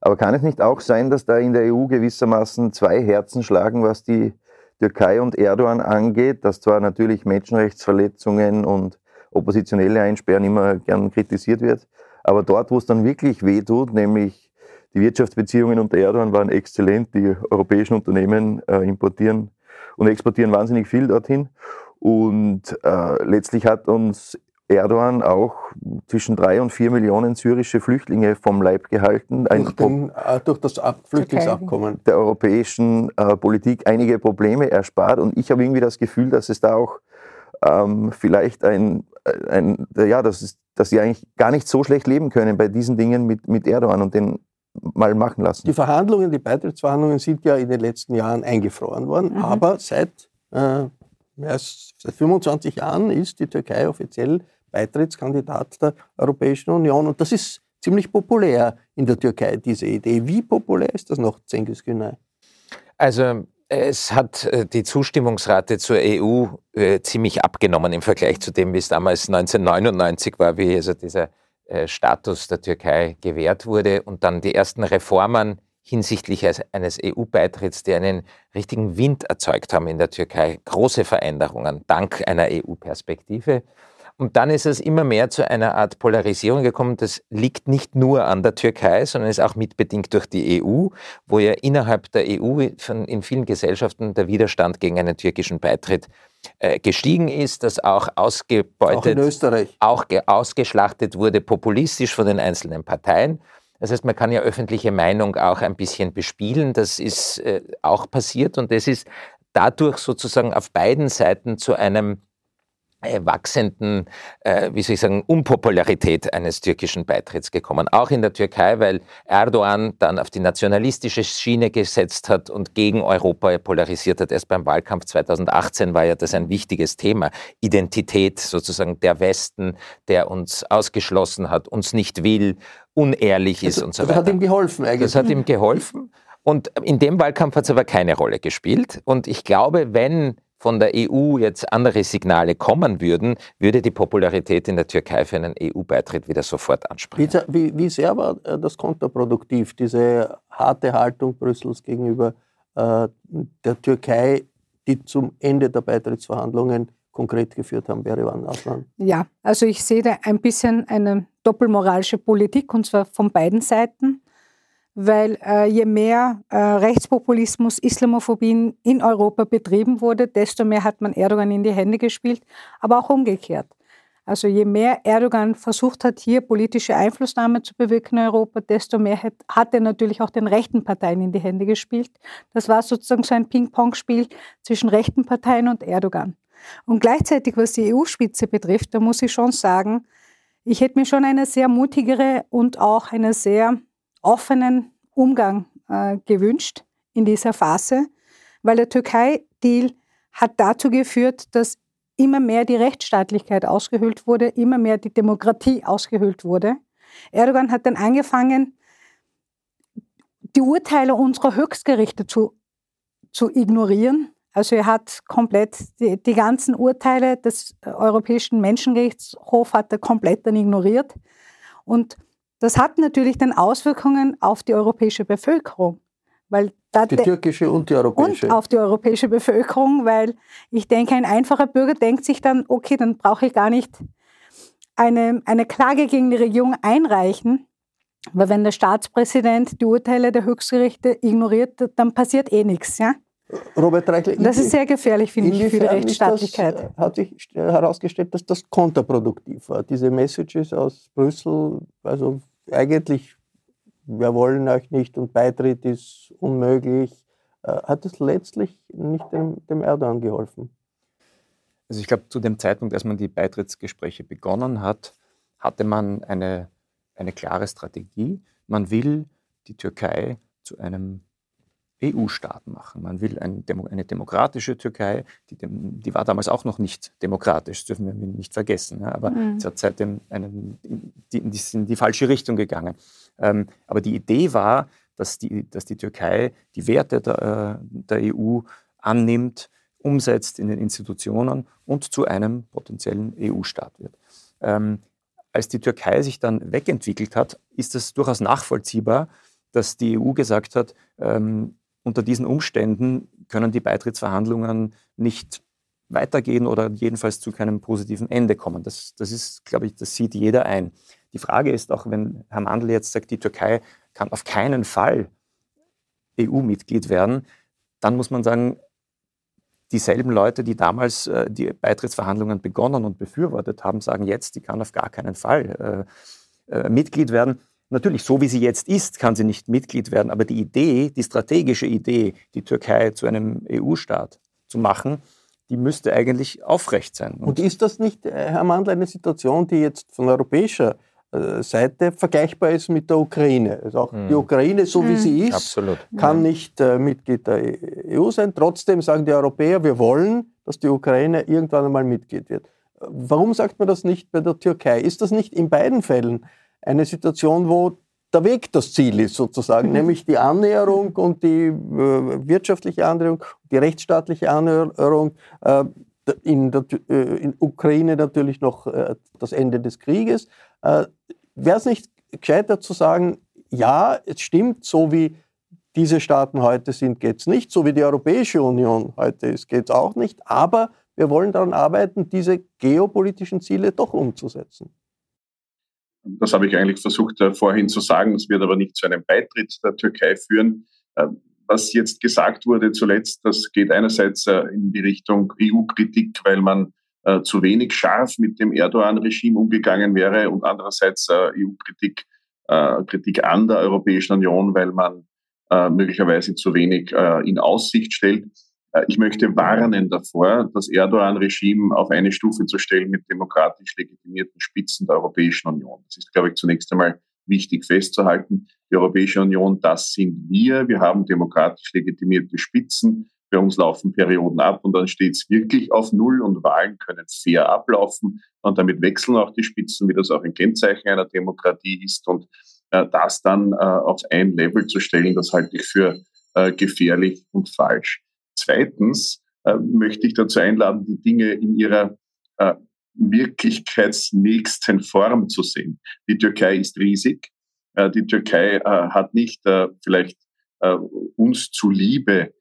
Aber kann es nicht auch sein, dass da in der EU gewissermaßen zwei Herzen schlagen, was die Türkei und Erdogan angeht, dass zwar natürlich Menschenrechtsverletzungen und oppositionelle Einsperren immer gern kritisiert wird, aber dort, wo es dann wirklich wehtut, nämlich Die Wirtschaftsbeziehungen unter Erdogan waren exzellent. Die europäischen Unternehmen äh, importieren und exportieren wahnsinnig viel dorthin. Und äh, letztlich hat uns Erdogan auch zwischen drei und vier Millionen syrische Flüchtlinge vom Leib gehalten. Durch, den, äh, durch, das Ab Flüchtlingsabkommen. Der europäischen äh, Politik einige Probleme erspart. Und ich habe irgendwie das Gefühl, dass es da auch ähm, vielleicht ein, ein ja, dass, es, dass sie eigentlich gar nicht so schlecht leben können bei diesen Dingen mit, mit Erdogan und den mal machen lassen. Die Verhandlungen, die Beitrittsverhandlungen sind ja in den letzten Jahren eingefroren worden, mhm. aber seit äh, mehr als seit 25 Jahren ist die Türkei offiziell Beitrittskandidat der Europäischen Union und das ist ziemlich populär in der Türkei, diese Idee. Wie populär ist das noch, Cengiz Günay? Also es hat äh, die Zustimmungsrate zur EU äh, ziemlich abgenommen im Vergleich zu dem, wie es damals 1999 war, wie also dieser äh, Status der Türkei gewährt wurde und dann die ersten Reformen hinsichtlich eines EU-Beitritts, die einen richtigen Wind erzeugt haben in der Türkei. Große Veränderungen dank einer EU-Perspektive. Und dann ist es immer mehr zu einer Art Polarisierung gekommen. Das liegt nicht nur an der Türkei, sondern ist auch mitbedingt durch die EU, wo ja innerhalb der EU von, in vielen Gesellschaften der Widerstand gegen einen türkischen Beitritt äh, gestiegen ist, das auch ausgebeutet, auch, auch ausgeschlachtet wurde, populistisch von den einzelnen Parteien. Das heißt, man kann ja öffentliche Meinung auch ein bisschen bespielen. Das ist äh, auch passiert und es ist dadurch sozusagen auf beiden Seiten zu einem wachsenden, äh, wie soll ich sagen, Unpopularität eines türkischen Beitritts gekommen. Auch in der Türkei, weil Erdogan dann auf die nationalistische Schiene gesetzt hat und gegen Europa polarisiert hat. Erst beim Wahlkampf 2018 war ja das ein wichtiges Thema. Identität sozusagen der Westen, der uns ausgeschlossen hat, uns nicht will, unehrlich ist das, und so das weiter. Das hat ihm geholfen eigentlich. Das hat ihm geholfen. Und in dem Wahlkampf hat es aber keine Rolle gespielt. Und ich glaube, wenn von der EU jetzt andere Signale kommen würden, würde die Popularität in der Türkei für einen EU-Beitritt wieder sofort anspringen. Wie, wie, sehr war äh, das kontraproduktiv, diese harte Haltung Brüssels gegenüber äh, der Türkei, die zum Ende der Beitrittsverhandlungen konkret geführt haben, Berivan Aslan? Ja, also ich sehe da ein bisschen eine doppelmoralische Politik, und zwar von beiden Seiten weil äh, je mehr äh, Rechtspopulismus, Islamophobie in Europa betrieben wurde, desto mehr hat man Erdogan in die Hände gespielt, aber auch umgekehrt. Also je mehr Erdogan versucht hat, hier politische Einflussnahme zu bewirken in Europa, desto mehr hat, hat er natürlich auch den rechten Parteien in die Hände gespielt. Das war sozusagen so ein Ping-Pong-Spiel zwischen rechten Parteien und Erdogan. Und gleichzeitig, was die EU-Spitze betrifft, da muss ich schon sagen, ich hätte mir schon eine sehr mutigere und auch eine sehr offenen Umgang äh, gewünscht in dieser Phase, weil der Türkei-Deal hat dazu geführt, dass immer mehr die Rechtsstaatlichkeit ausgehöhlt wurde, immer mehr die Demokratie ausgehöhlt wurde. Erdogan hat dann angefangen, die Urteile unserer Höchstgerichte zu, zu ignorieren. Also er hat komplett die, die ganzen Urteile des Europäischen Menschenrechtshofs hat er komplett dann ignoriert. Und das hat natürlich dann Auswirkungen auf die europäische Bevölkerung. Weil die türkische und die europäische. Und auf die europäische Bevölkerung, weil ich denke, ein einfacher Bürger denkt sich dann, okay, dann brauche ich gar nicht eine, eine Klage gegen die Regierung einreichen, weil wenn der Staatspräsident die Urteile der Höchstgerichte ignoriert, dann passiert eh nichts. Ja? Robert Reichler, das ist sehr gefährlich, finde ich, für die Rechtsstaatlichkeit. Das, hat sich herausgestellt, dass das kontraproduktiv war. Diese Messages aus Brüssel, also eigentlich, wir wollen euch nicht und Beitritt ist unmöglich, äh, hat es letztlich nicht dem, dem Erdogan geholfen. Also ich glaube, zu dem Zeitpunkt, als man die Beitrittsgespräche begonnen hat, hatte man eine, eine klare Strategie. Man will die Türkei zu einem EU-Staat machen. Man will ein, eine demokratische Türkei, die, die, war damals auch noch nicht demokratisch, das dürfen wir nicht vergessen. Ja, aber mhm. es hat seitdem einen, die, die ist in die falsche Richtung gegangen. Ähm, aber die Idee war, dass die, dass die Türkei die Werte der, äh, der EU annimmt, umsetzt in den Institutionen und zu einem potenziellen EU-Staat wird. Ähm, als die Türkei sich dann wegentwickelt hat, ist es durchaus nachvollziehbar, dass die EU gesagt hat, ähm, unter diesen Umständen können die Beitrittsverhandlungen nicht weitergehen oder jedenfalls zu keinem positiven Ende kommen. Das, das ist, glaube ich, das sieht jeder ein. Die Frage ist auch, wenn Herr Mandl jetzt sagt, die Türkei kann auf keinen Fall EU-Mitglied werden, dann muss man sagen, dieselben Leute, die damals äh, die Beitrittsverhandlungen begonnen und befürwortet haben, sagen jetzt, die kann auf gar keinen Fall äh, äh, Mitglied werden. Natürlich, so wie sie jetzt ist, kann sie nicht Mitglied werden, aber die Idee, die strategische Idee, die Türkei zu einem EU-Staat zu machen, die müsste eigentlich aufrecht sein. Und ist das nicht, äh, Herr Mandl, eine Situation, die jetzt von europäischer äh, Seite vergleichbar ist mit der Ukraine. Also auch mhm. die Ukraine, so wie mhm. sie ist, Absolut. kann nicht äh, Mitglied der EU sein. Trotzdem sagen die Europäer, wir wollen, dass die Ukraine irgendwann einmal Mitglied wird. Warum sagt man das nicht bei der Türkei? Ist das nicht in beiden Fällen eine Situation, wo der Weg das Ziel ist, sozusagen, mhm. nämlich die Annäherung und die äh, wirtschaftliche Annäherung, die rechtsstaatliche Annäherung, äh, in der äh, in Ukraine natürlich noch äh, das Ende des Krieges. Äh, Wäre es nicht gescheiter zu sagen, ja, es stimmt, so wie diese Staaten heute sind, geht es nicht, so wie die Europäische Union heute ist, geht es auch nicht, aber wir wollen daran arbeiten, diese geopolitischen Ziele doch umzusetzen. Das habe ich eigentlich versucht vorhin zu sagen. Es wird aber nicht zu einem Beitritt der Türkei führen was jetzt gesagt wurde zuletzt, das geht einerseits äh, in die Richtung EU-Kritik, weil man äh, zu wenig scharf mit dem Erdogan-Regime umgegangen wäre und andererseits äh, EU-Kritik Kritik an der Europäischen Union, weil man möglicherweise zu wenig in Aussicht stellt. Ich möchte warnen davor, das Erdogan-Regime auf eine Stufe zu stellen mit demokratisch legitimierten Spitzen der Europäischen Union. Das ist, glaube ich, zunächst einmal wichtig festzuhalten. Die Europäische Union, das sind wir. Wir haben demokratisch legitimierte Spitzen. Bei uns laufen Perioden ab und dann steht es wirklich auf Null und Wahlen können fair ablaufen und damit wechseln auch die Spitzen, wie das auch ein Kennzeichen einer Demokratie ist. Und äh, das dann äh, auf ein Level zu stellen, das halte ich für äh, gefährlich und falsch. Zweitens äh, möchte ich dazu einladen, die Dinge in ihrer äh, wirklichkeitsnächsten Form zu sehen. Die Türkei ist riesig. Äh, die Türkei äh, hat nicht äh, vielleicht uns zuliebe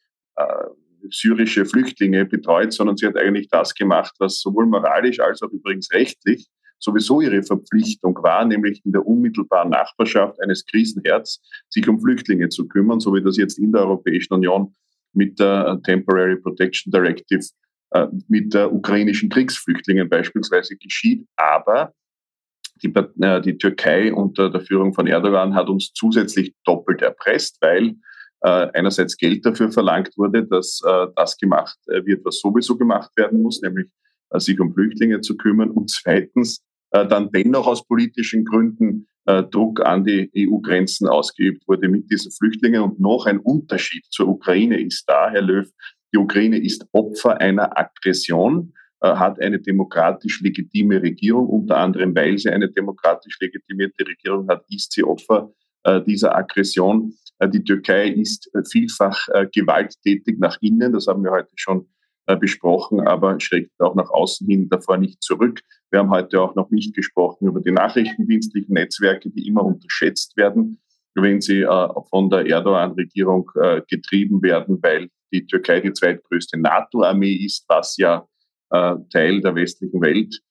syrische Flüchtlinge betreut, sondern sie hat eigentlich das gemacht, was sowohl moralisch als auch übrigens rechtlich sowieso ihre Verpflichtung war, nämlich in der unmittelbaren Nachbarschaft eines Krisenherz sich um Flüchtlinge zu kümmern, so wie das jetzt in der Europäischen Union mit der Temporary Protection Directive äh, mit ukrainischen Kriegsflüchtlingen beispielsweise geschieht. Aber die, äh, die Türkei unter der Führung von Erdogan hat uns zusätzlich doppelt erpresst, weil äh, einerseits Geld dafür verlangt wurde, dass äh, das gemacht äh, wird, was sowieso gemacht werden muss, nämlich äh, sich um Flüchtlinge zu kümmern und zweitens äh, dann dennoch aus politischen Gründen äh, Druck an die EU-Grenzen ausgeübt wurde mit diesen Flüchtlingen. Und noch ein Unterschied zur Ukraine ist da, Herr Löw, die Ukraine ist Opfer einer Aggression, äh, hat eine demokratisch legitime Regierung, unter anderem weil sie eine demokratisch legitimierte Regierung hat, ist sie Opfer äh, dieser Aggression. Äh, die Türkei ist vielfach gewalttätig nach innen, das haben wir heute schon besprochen, aber schreckt auch nach außen hin davor nicht zurück. Wir haben heute auch noch nicht gesprochen über die nachrichtendienstlichen Netzwerke, die immer unterschätzt werden, wenn sie von der Erdogan-Regierung getrieben werden, weil die Türkei die zweitgrößte NATO-Armee ist, was ja äh, Teil der westlichen Welt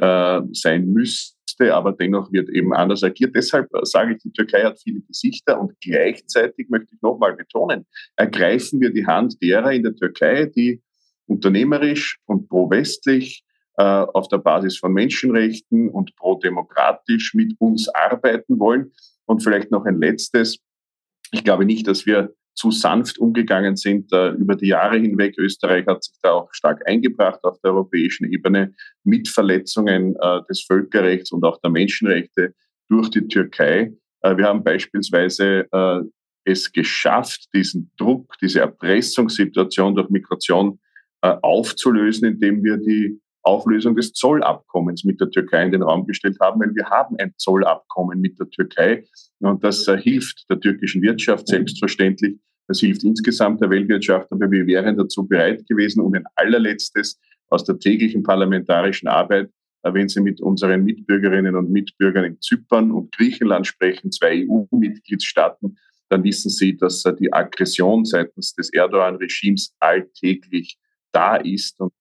äh, sein müsste, aber dennoch wird eben anders agiert. Deshalb äh, sage ich, die Türkei hat viele Gesichter und gleichzeitig möchte ich nochmal betonen, ergreifen wir die Hand derer in der Türkei, die unternehmerisch und pro-westlich äh, auf der Basis von Menschenrechten und pro-demokratisch mit uns arbeiten wollen. Und vielleicht noch ein letztes. Ich glaube nicht, dass wir zu sanft umgegangen sind äh, über die Jahre hinweg. Österreich hat sich da auch stark eingebracht auf der europäischen Ebene mit Verletzungen äh, des Völkerrechts und auch der Menschenrechte durch die Türkei. Wir haben beispielsweise es geschafft, diesen Druck, diese Erpressungssituation durch Migration aufzulösen, indem wir die Auflösung des Zollabkommens mit der Türkei in den Raum gestellt haben, weil wir haben ein Zollabkommen mit der Türkei und das äh, hilft der türkischen Wirtschaft selbstverständlich. Das hilft insgesamt der Weltwirtschaft, aber wir wären dazu bereit gewesen. Und ein allerletztes aus der täglichen parlamentarischen Arbeit, äh, wenn Sie mit unseren Mitbürgerinnen und Mitbürgern in Zypern und Griechenland sprechen, zwei EU-Mitgliedstaaten, dann wissen Sie, dass äh, die Aggression seitens des Erdogan-Regimes alltäglich da ist und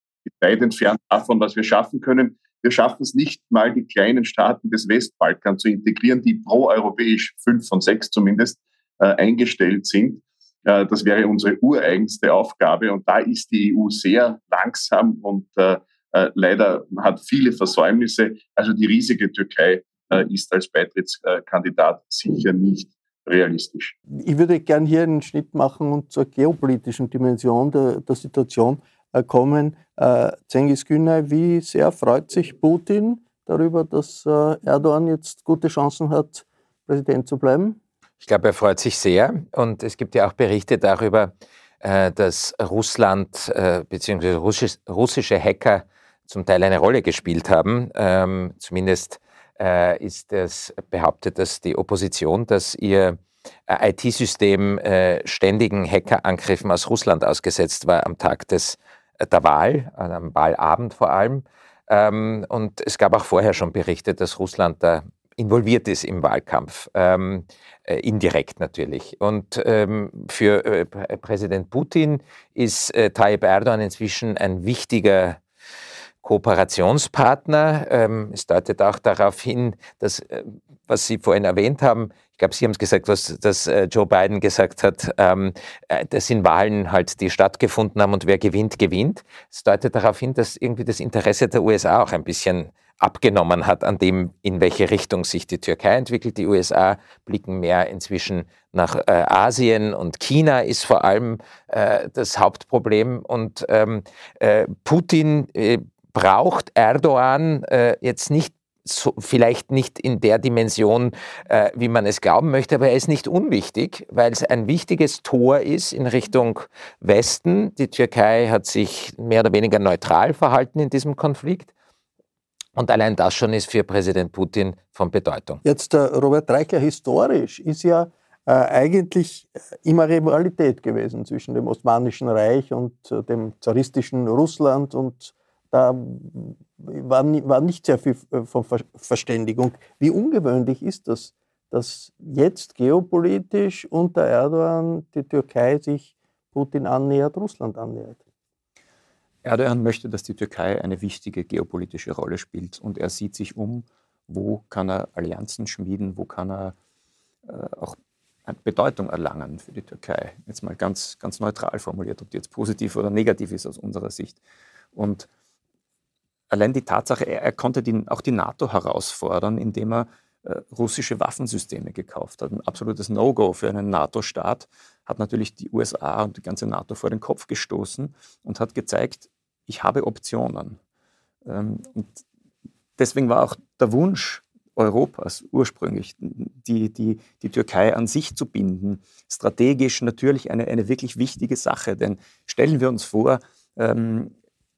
weit entfernt davon, was wir schaffen können. wir schaffen es nicht mal, die kleinen Staaten des Westbalkans zu integrieren, die proeuropäisch, fünf von sechs zumindest, äh, eingestellt sind. Äh, das wäre unsere ureigenste Aufgabe. Und da ist die EU sehr langsam und äh, äh, leider hat viele Versäumnisse. Also die riesige Türkei äh, ist als Beitrittskandidat sicher nicht realistisch. Ich würde gerne hier einen Schnitt machen und zur geopolitischen Dimension der, der Situation kommen. Äh, Cengiz Günay, wie sehr freut sich Putin darüber, dass äh, Erdogan jetzt gute Chancen hat, Präsident zu bleiben? Ich glaube, er freut sich sehr. Und es gibt ja auch Berichte darüber, äh, dass Russland äh, bzw. russische Hacker zum Teil eine Rolle gespielt haben. Ähm, zumindest äh, ist es behauptet, dass die Opposition, dass ihr äh, IT-System äh, ständigen Hackerangriffen aus Russland ausgesetzt war am Tag des, äh, der Wahl, am Wahlabend vor allem. Ähm, und es gab auch vorher schon Berichte, dass Russland da involviert ist im Wahlkampf, ähm, äh, indirekt natürlich. Und ähm, für äh, Präsident Putin ist äh, Tayyip Erdogan inzwischen ein wichtiger Kooperationspartner. Es deutet auch darauf hin, dass, äh, was Sie vorhin erwähnt haben, ich glaube, Sie haben es gesagt, was dass, äh, Joe Biden gesagt hat, ähm, äh, das sind Wahlen halt, die stattgefunden haben und wer gewinnt, gewinnt. Es deutet darauf hin, dass irgendwie das Interesse der USA auch ein bisschen abgenommen hat an dem, in welche Richtung sich die Türkei entwickelt. Die USA blicken mehr inzwischen nach äh, Asien und China ist vor allem äh, das Hauptproblem. Und ähm, äh, Putin äh, braucht Erdogan jetzt nicht so, vielleicht nicht in der Dimension, äh, wie man es glauben möchte, aber er ist nicht unwichtig, weil es ein wichtiges Tor ist in Richtung Westen. Die Türkei hat sich mehr oder weniger neutral verhalten in diesem Konflikt. Und allein das schon ist für Präsident Putin von Bedeutung. Jetzt, äh, Robert Reichler, historisch ist ja äh, eigentlich immer Rivalität gewesen zwischen dem Osmanischen Reich und äh, dem zaristischen Russland und da war, war nicht sehr viel äh, von Verständigung. Wie ungewöhnlich ist das, dass jetzt geopolitisch unter Erdogan die Türkei sich Putin annähert, Russland annähert? Erdogan möchte, dass die Türkei eine wichtige geopolitische Rolle spielt und er sieht sich um, wo kann er Allianzen schmieden, wo kann er äh, auch Bedeutung erlangen für die Türkei. Jetzt mal ganz, ganz neutral formuliert, ob die jetzt positiv oder negativ ist aus unserer Sicht. Und allein die Tatsache, er, er konnte die, auch die NATO herausfordern, indem er äh, russische Waffensysteme gekauft hat. Ein absolutes No-Go für einen NATO-Staat hat natürlich die USA und die ganze NATO vor den Kopf gestoßen und hat gezeigt, ich habe Optionen. Ähm, und deswegen war auch der Wunsch Europas ursprünglich, die, die, die Türkei an sich zu binden, strategisch natürlich eine, eine wirklich wichtige Sache. Denn stellen wir uns vor, ähm,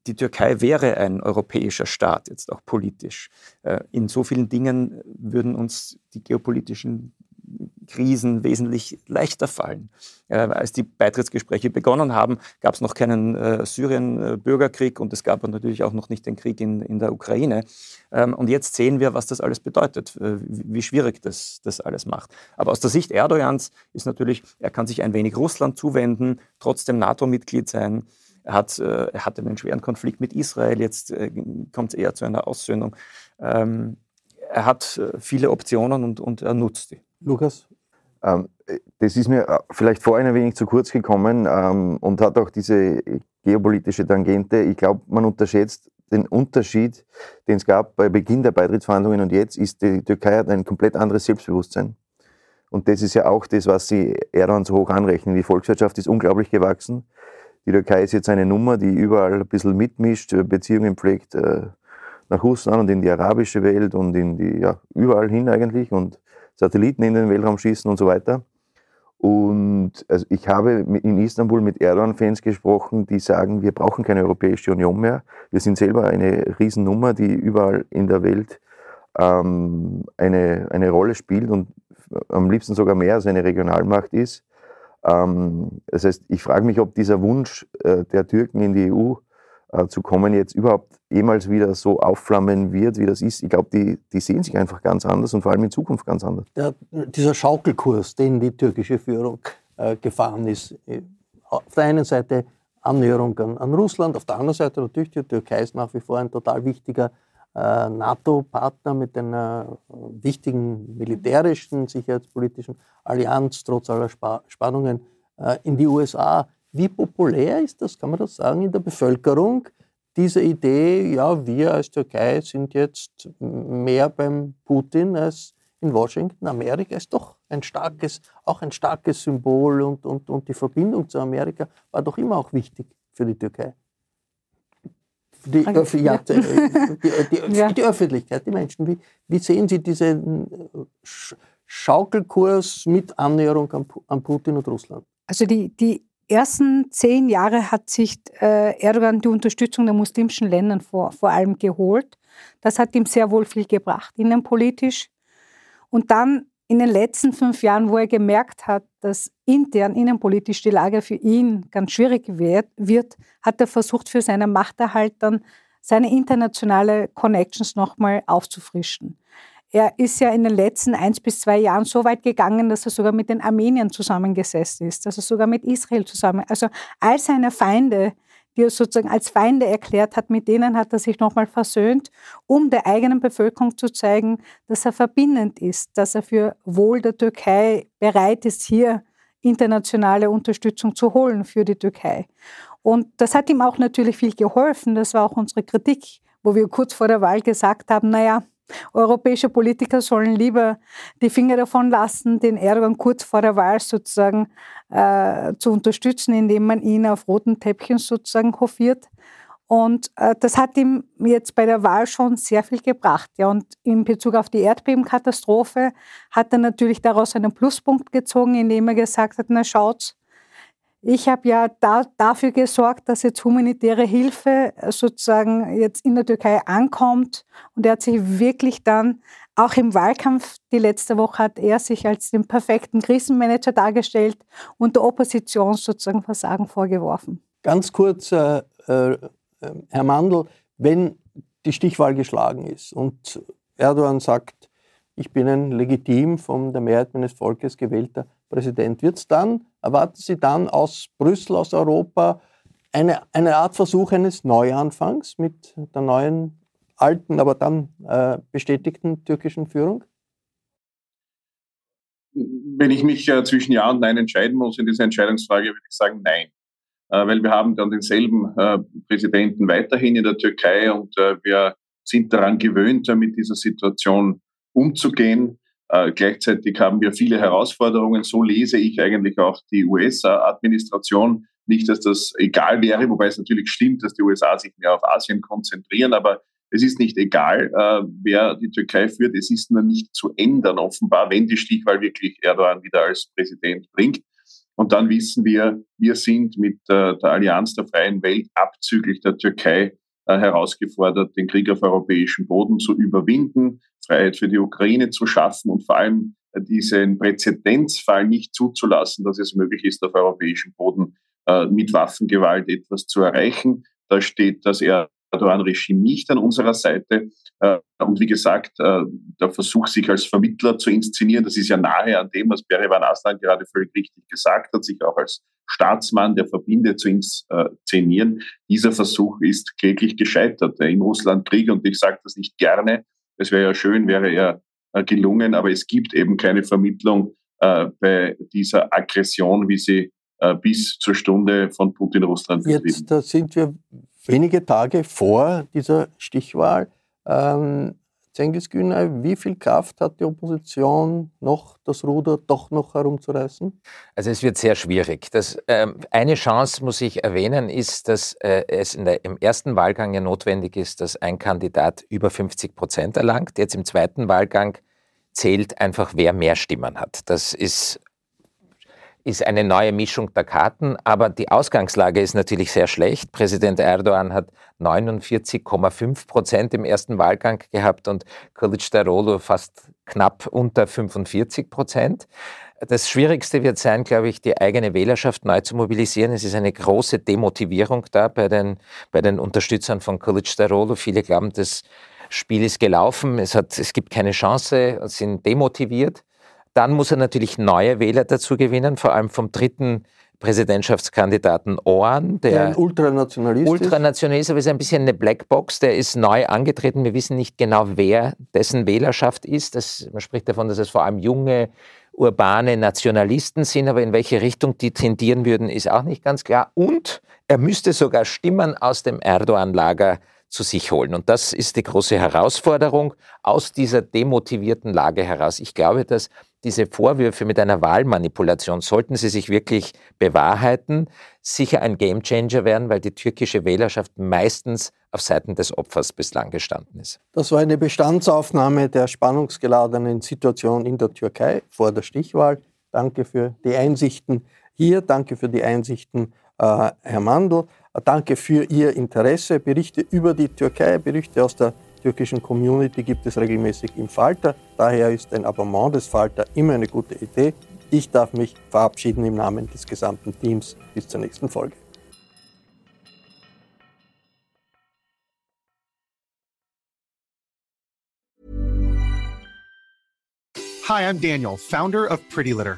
die Türkei wäre ein europäischer Staat, jetzt auch politisch. Äh, in so vielen Dingen würden uns die geopolitischen Krisen wesentlich leichter fallen. Äh, als die Beitrittsgespräche begonnen haben, gab es noch keinen äh, Syrien-Bürgerkrieg und es gab natürlich auch noch nicht den Krieg in, in der Ukraine. Ähm, und jetzt sehen wir, was das alles bedeutet, wie schwierig das, das alles macht. Aber aus der Sicht Erdogans ist natürlich, er kann sich ein wenig Russland zuwenden, trotzdem NATO-Mitglied sein. Er, hat, äh, er hatte einen schweren Konflikt mit Israel, jetzt äh, kommt es eher zu einer Aussöhnung. Ähm, er hat äh, viele Optionen und, und er nutzt die. Lukas? Ähm, das ist mir vielleicht vorhin ein wenig zu kurz gekommen ähm, und hat auch diese geopolitische Tangente. Ich glaube, man unterschätzt den Unterschied, den es gab bei Beginn der Beitrittsverhandlungen und jetzt, ist die Türkei hat ein komplett anderes Selbstbewusstsein. Und das ist ja auch das, was sie Erdogan so hoch anrechnen. Die Volkswirtschaft ist unglaublich gewachsen. Die Türkei ist jetzt eine Nummer, die überall ein bisschen mitmischt, äh, Beziehungen pflegt äh, nach Russland und in die arabische Welt und in die, ja, überall hin eigentlich und Satelliten in den Weltraum schießen und so weiter. Und also ich habe in Istanbul mit Erdogan-Fans gesprochen, die sagen, wir brauchen keine Europäische Union mehr. Wir sind selber eine Riesennummer, die überall in der Welt ähm, eine, eine Rolle spielt und am liebsten sogar mehr als eine Regionalmacht ist. Ähm, das heißt, ich frage mich, ob dieser Wunsch äh, der Türken in die EU äh, zu kommen jetzt überhaupt jemals wieder so aufflammen wird, wie das ist. Ich glaube, die, die sehen sich einfach ganz anders und vor allem in Zukunft ganz anders. Der, dieser Schaukelkurs, den die türkische Führung äh, gefahren ist, äh, auf der einen Seite Annäherung an, an, Russland, auf der anderen Seite natürlich die Türkei ist nach wie vor ein total wichtiger NATO-Partner mit einer wichtigen militärischen, sicherheitspolitischen Allianz, trotz aller Spa Spannungen, äh, in die USA. Wie populär ist das, kann man das sagen, in der Bevölkerung? Diese Idee, ja, wir als Türkei sind jetzt mehr beim Putin als in Washington. Amerika ist doch ein starkes, auch ein starkes Symbol und, und, und die Verbindung zu Amerika war doch immer auch wichtig für die Türkei. Die, ja, die, die, [laughs] ja. die, Öffentlichkeit, die Menschen. Wie, wie sehen Sie diesen äh, Schaukelkurs mit Annäherung an, an Putin und Russland? Also die, die ersten zehn Jahre hat sich äh, Erdogan die Unterstützung der muslimischen Länder vor, vor allem geholt. Das hat ihm sehr wohl viel gebracht, innenpolitisch. Und dann in den letzten fünf Jahren, wo er gemerkt hat, dass intern, innenpolitisch die Lage für ihn ganz schwierig wird, hat er versucht, für seine Machterhalt dann seine internationale Connections nochmal aufzufrischen. Er ist ja in den letzten eins bis zwei Jahren so weit gegangen, dass er sogar mit den Armeniern zusammengesessen ist, dass er sogar mit Israel zusammen, also all seine Feinde, die er sozusagen als Feinde erklärt hat, mit denen hat er sich nochmal versöhnt, um der eigenen Bevölkerung zu zeigen, dass er verbindend ist, dass er für Wohl der Türkei bereit ist, hier internationale Unterstützung zu holen für die Türkei. Und das hat ihm auch natürlich viel geholfen. Das war auch unsere Kritik, wo wir kurz vor der Wahl gesagt haben, naja, Europäische Politiker sollen lieber die Finger davon lassen, den Erdogan kurz vor der Wahl sozusagen äh, zu unterstützen, indem man ihn auf roten Teppichen sozusagen hofiert. Und äh, das hat ihm jetzt bei der Wahl schon sehr viel gebracht. Ja. Und in Bezug auf die Erdbebenkatastrophe hat er natürlich daraus einen Pluspunkt gezogen, indem er gesagt hat, na schaut's, ich habe ja da, dafür gesorgt, dass jetzt humanitäre Hilfe äh, sozusagen jetzt in der Türkei ankommt. Und er hat sich wirklich dann, auch im Wahlkampf die letzte Woche, hat er sich als den perfekten Krisenmanager dargestellt und der Opposition sozusagen Versagen vorgeworfen. Ganz kurz, äh, äh, Herr Mandl, wenn die Stichwahl geschlagen ist und Erdogan sagt, ich bin ein legitim von der Mehrheit meines Volkes gewählter Präsident, wird es dann Erwarten Sie dann aus Brüssel, aus Europa eine, eine Art Versuch eines Neuanfangs mit der neuen, alten, aber dann äh, bestätigten türkischen Führung? Wenn ich mich äh, zwischen Ja und Nein entscheiden muss in dieser Entscheidungsfrage, würde ich sagen Nein. Äh, weil wir haben dann denselben äh, Präsidenten weiterhin in der Türkei und äh, wir sind daran gewöhnt, mit dieser Situation umzugehen. Äh, gleichzeitig haben wir viele Herausforderungen. So lese ich eigentlich auch die US-Administration. Nicht, dass das egal wäre, wobei es natürlich stimmt, dass die USA sich mehr auf Asien konzentrieren, aber es ist nicht egal, äh, wer die Türkei führt. Es ist nur nicht zu ändern, offenbar, wenn die Stichwahl wirklich Erdogan wieder als Präsident bringt. Und dann wissen wir, wir sind mit äh, der Allianz der freien Welt abzüglich der Türkei äh, herausgefordert, den Krieg auf europäischem Boden zu überwinden, Freiheit für die Ukraine zu schaffen und vor allem äh, diesen Präzedenzfall nicht zuzulassen, dass es möglich ist, auf europäischem Boden äh, mit Waffengewalt etwas zu erreichen. Da steht das Erdogan-Regime nicht an unserer Seite. Und wie gesagt, der Versuch, sich als Vermittler zu inszenieren, das ist ja nahe an dem, was Berevan Aslan gerade völlig richtig gesagt hat, sich auch als Staatsmann, der verbindet, zu inszenieren. Dieser Versuch ist kläglich gescheitert. Im Russland Krieg, und ich sage das nicht gerne, es wäre ja schön, wäre er äh, gelungen, aber es gibt eben keine Vermittlung äh, bei dieser Aggression, wie sie äh, bis zur Stunde von Putin Russland betrieben. Jetzt da sind wir wenige Tage vor dieser Stichwahl. Ähm, Cengiz Günay, wie viel Kraft hat die Opposition noch, das Ruder doch noch herumzureißen? Also es wird sehr schwierig. Das, ähm, eine Chance, muss ich erwähnen, ist, dass äh, es der, im ersten Wahlgang ja notwendig ist, dass ein Kandidat über 50 Prozent erlangt. Jetzt im zweiten Wahlgang zählt einfach, wer mehr Stimmen hat. Das ist ist eine neue Mischung der Karten, aber die Ausgangslage ist natürlich sehr schlecht. Präsident Erdogan hat 49,5 Prozent im ersten Wahlgang gehabt und Kılıçdaroğlu fast knapp unter 45 Prozent. Das Schwierigste wird sein, glaube ich, die eigene Wählerschaft neu zu mobilisieren. Es ist eine große Demotivierung da bei den, bei den Unterstützern von Kılıçdaroğlu. Viele glauben, das Spiel ist gelaufen, es, hat, es gibt keine Chance, sind demotiviert. Dann muss er natürlich neue Wähler dazu gewinnen, vor allem vom dritten Präsidentschaftskandidaten Orhan, der, der ein Ultranationalist, Ultranationalist aber ist ein bisschen eine Blackbox. Der ist neu angetreten. Wir wissen nicht genau, wer dessen Wählerschaft ist. Das, man spricht davon, dass es vor allem junge, urbane Nationalisten sind, aber in welche Richtung die tendieren würden, ist auch nicht ganz klar. Und er müsste sogar Stimmen aus dem Erdogan-Lager zu sich holen. Und das ist die große Herausforderung aus dieser demotivierten Lage heraus. Ich glaube, dass diese Vorwürfe mit einer Wahlmanipulation, sollten sie sich wirklich bewahrheiten, sicher ein Gamechanger werden, weil die türkische Wählerschaft meistens auf Seiten des Opfers bislang gestanden ist. Das war eine Bestandsaufnahme der spannungsgeladenen Situation in der Türkei vor der Stichwahl. Danke für die Einsichten hier, danke für die Einsichten, äh, Herr Mandl. Danke für Ihr Interesse. Berichte über die Türkei, Berichte aus der türkischen Community gibt es regelmäßig im Falter. Daher ist ein Abonnement des Falter immer eine gute Idee. Ich darf mich verabschieden im Namen des gesamten Teams. Bis zur nächsten Folge. Hi, I'm Daniel, Founder of Pretty Litter.